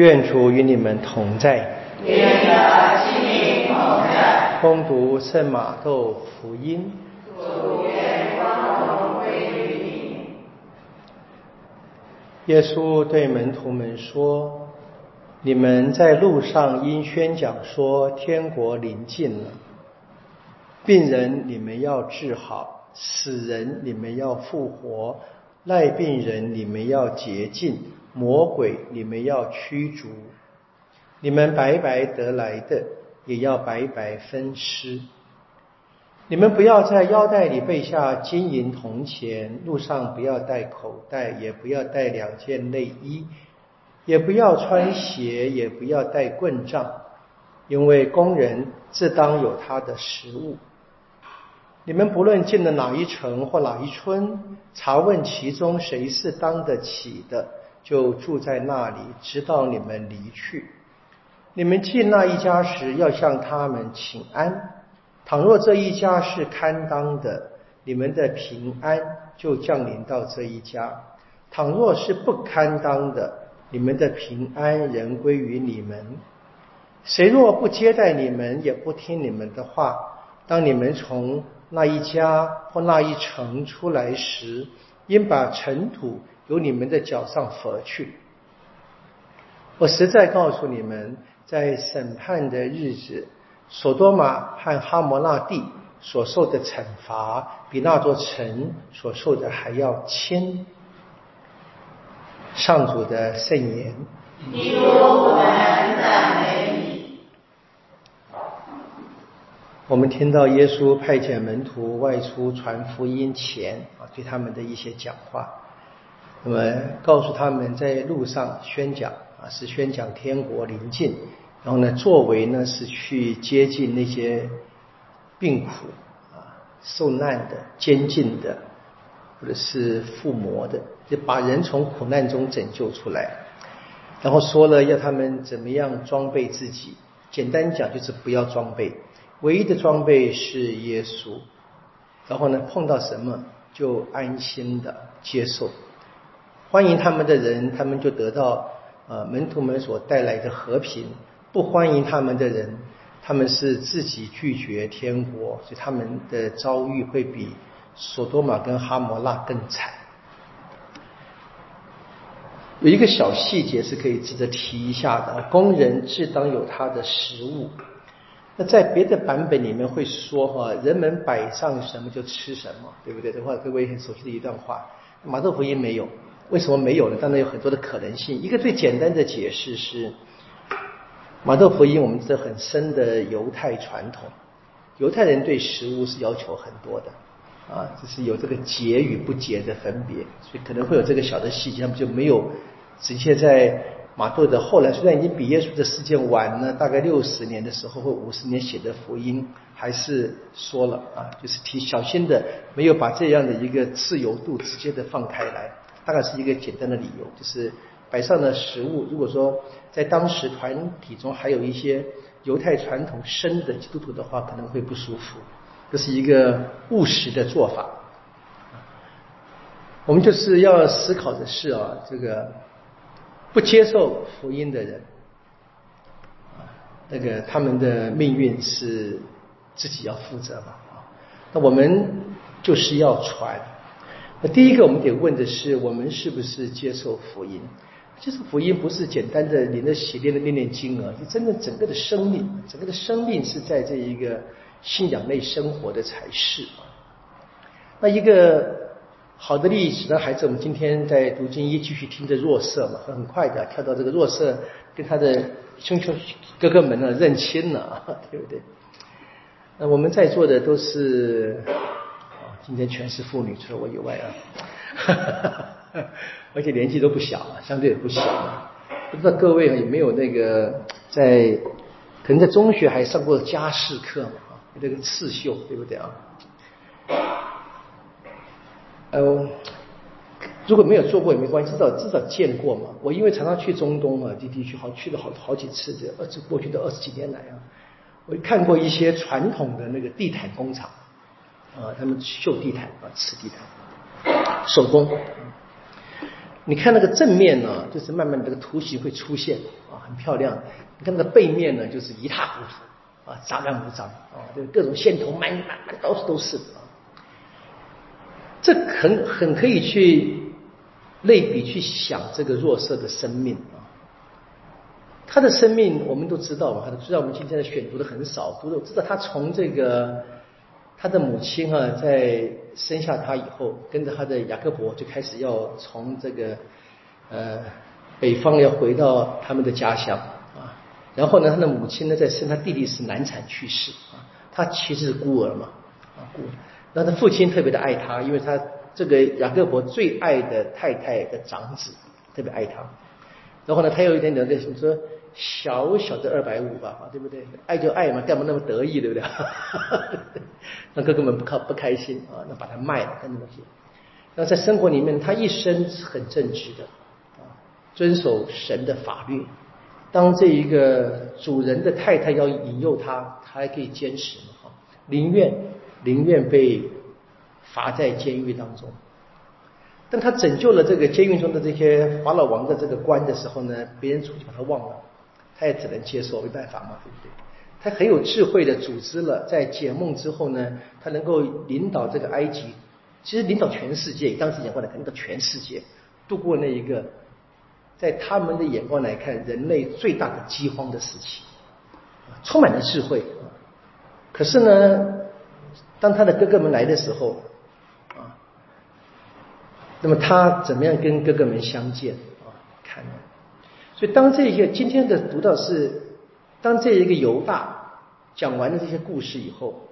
愿主与你们同在。愿的心灵同在。恭读圣马窦福音。主愿光荣归于你。耶稣对门徒们说：“你们在路上因宣讲说天国临近了，病人你们要治好，死人你们要复活，赖病人你们要洁净。”魔鬼，你们要驱逐；你们白白得来的，也要白白分尸。你们不要在腰带里备下金银铜钱，路上不要带口袋，也不要带两件内衣，也不要穿鞋，也不要带棍杖，因为工人自当有他的食物。你们不论进了哪一城或哪一村，查问其中谁是当得起的。就住在那里，直到你们离去。你们进那一家时，要向他们请安。倘若这一家是堪当的，你们的平安就降临到这一家；倘若是不堪当的，你们的平安仍归于你们。谁若不接待你们，也不听你们的话，当你们从那一家或那一城出来时，应把尘土。由你们的脚上拂去。我实在告诉你们，在审判的日子，索多玛和哈摩那地所受的惩罚，比那座城所受的还要轻。上主的圣言。我们听到耶稣派遣门徒外出传福音前啊，对他们的一些讲话。那么告诉他们在路上宣讲啊，是宣讲天国临近，然后呢，作为呢是去接近那些病苦啊、受难的、监禁的，或者是附魔的，就把人从苦难中拯救出来。然后说了要他们怎么样装备自己，简单讲就是不要装备，唯一的装备是耶稣。然后呢，碰到什么就安心的接受。欢迎他们的人，他们就得到呃门徒们所带来的和平；不欢迎他们的人，他们是自己拒绝天国，所以他们的遭遇会比索多玛跟哈摩拉更惨。有一个小细节是可以值得提一下的：工人自当有他的食物。那在别的版本里面会说哈，人们摆上什么就吃什么，对不对？这话各位很熟悉的一段话。马窦福音没有。为什么没有呢？当然有很多的可能性。一个最简单的解释是，马豆福音我们知道很深的犹太传统，犹太人对食物是要求很多的，啊，就是有这个节与不节的分别，所以可能会有这个小的细节，他们就没有直接在马窦的后来，虽然已经比耶稣的事件晚了大概六十年的时候或五十年写的福音，还是说了啊，就是提小心的，没有把这样的一个自由度直接的放开来。大概是一个简单的理由，就是摆上的食物，如果说在当时团体中还有一些犹太传统深的基督徒的话，可能会不舒服。这是一个务实的做法。我们就是要思考的是啊，这个不接受福音的人，那个他们的命运是自己要负责嘛？啊，那我们就是要传。那第一个我们得问的是，我们是不是接受福音？接受福音不是简单的领着洗练的念念经啊，就真的整个的生命，整个的生命是在这一个信仰内生活的才是啊。那一个好的例子呢，孩子，我们今天在读经一继续听着弱色嘛，很快的跳到这个弱色跟他的兄兄哥哥们呢认亲了，对不对？那我们在座的都是。今天全是妇女，除了我以外啊，而且年纪都不小了，相对也不小了。不知道各位有没有那个在，可能在中学还上过家事课嘛？啊，那个刺绣，对不对啊？呃，如果没有做过也没关系，至少至少见过嘛。我因为常常去中东啊，这地区好去了好好几次的，二十过去的二十几年来啊，我看过一些传统的那个地毯工厂。啊，他们绣地毯啊，瓷地毯，手工。你看那个正面呢，就是慢慢这个图形会出现啊，很漂亮。你看那个背面呢，就是一塌糊涂啊，杂乱无章啊，就各种线头满满满到处都是啊。这很很可以去类比去想这个弱色的生命啊。他的生命我们都知道嘛，虽然我们今天的选读的很少，读的知道他从这个他的母亲啊，在生下他以后，跟着他的雅各伯就开始要从这个呃北方要回到他们的家乡啊。然后呢，他的母亲呢在生他弟弟时难产去世啊，他其实是孤儿嘛啊孤儿。那他父亲特别的爱他，因为他这个雅各伯最爱的太太的长子特别爱他。然后呢，他有一点点什么说。小小的二百五吧，对不对？爱就爱嘛，干嘛那么得意，对不对？那哥哥们不开不开心啊，那把它卖了，那东西。那在生活里面，他一生是很正直的啊，遵守神的法律。当这一个主人的太太要引诱他，他还可以坚持嘛，宁愿宁愿被罚在监狱当中。当他拯救了这个监狱中的这些法老王的这个官的时候呢，别人出去把他忘了。他也只能接受，没办法嘛，对不对？他很有智慧的组织了，在解梦之后呢，他能够领导这个埃及，其实领导全世界，当时眼光来看，领导全世界度过那一个，在他们的眼光来看，人类最大的饥荒的时期，充满了智慧。可是呢，当他的哥哥们来的时候，啊，那么他怎么样跟哥哥们相见啊？看。所以，当这些今天的读到是，当这一个犹大讲完了这些故事以后，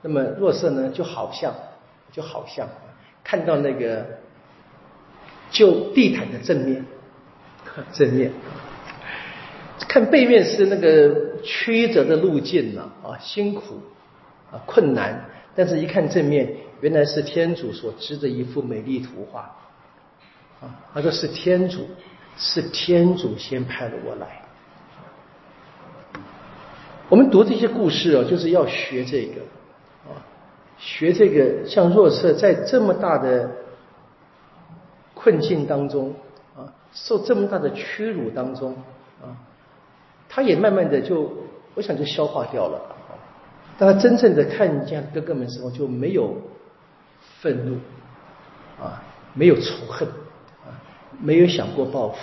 那么若瑟呢，就好像就好像看到那个就地毯的正面，正面，看背面是那个曲折的路径呢啊，辛苦啊，困难，但是一看正面，原来是天主所织的一幅美丽图画啊，他说是天主。是天主先派了我来。我们读这些故事啊，就是要学这个啊，学这个。像若瑟在这么大的困境当中啊，受这么大的屈辱当中啊，他也慢慢的就，我想就消化掉了。当他真正的看见哥哥们时候，就没有愤怒啊，没有仇恨。没有想过报复，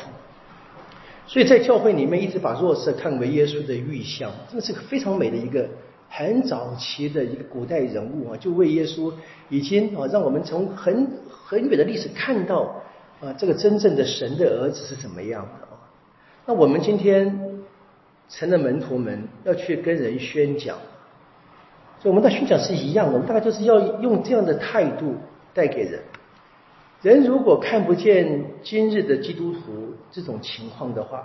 所以在教会里面一直把弱色看为耶稣的预象，这个是个非常美的一个很早期的一个古代人物啊，就为耶稣已经啊让我们从很很远的历史看到啊这个真正的神的儿子是怎么样的啊。那我们今天成了门徒们要去跟人宣讲，所以我们的宣讲是一样的，我们大概就是要用这样的态度带给人。人如果看不见今日的基督徒这种情况的话，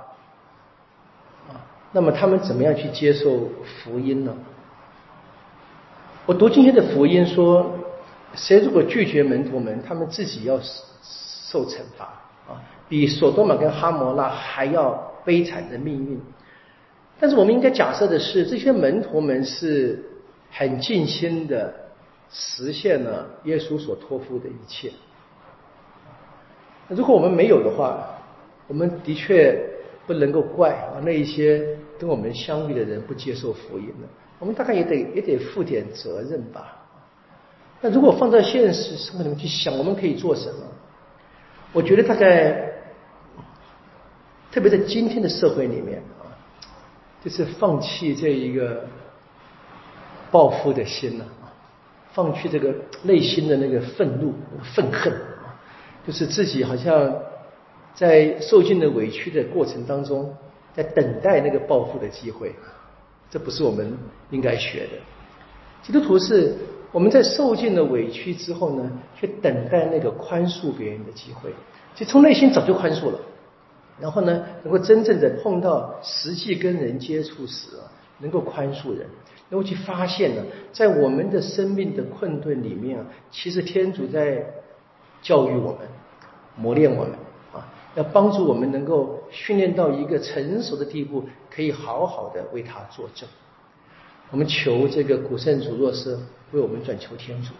啊，那么他们怎么样去接受福音呢？我读今天的福音说，谁如果拒绝门徒们，他们自己要受惩罚啊，比索多玛跟哈摩拉还要悲惨的命运。但是我们应该假设的是，这些门徒们是很尽心的实现了耶稣所托付的一切。如果我们没有的话，我们的确不能够怪啊那一些跟我们相遇的人不接受福音的，我们大概也得也得负点责任吧。那如果放在现实生活里面去想，我们可以做什么？我觉得大概，特别在今天的社会里面啊，就是放弃这一个报复的心了啊，放弃这个内心的那个愤怒、愤恨。就是自己好像在受尽了委屈的过程当中，在等待那个报复的机会，这不是我们应该学的。基督徒是我们在受尽了委屈之后呢，去等待那个宽恕别人的机会，就从内心早就宽恕了。然后呢，能够真正的碰到实际跟人接触时啊，能够宽恕人，能够去发现呢，在我们的生命的困顿里面啊，其实天主在。教育我们，磨练我们啊，要帮助我们能够训练到一个成熟的地步，可以好好的为他作证。我们求这个古圣主若是为我们转求天主。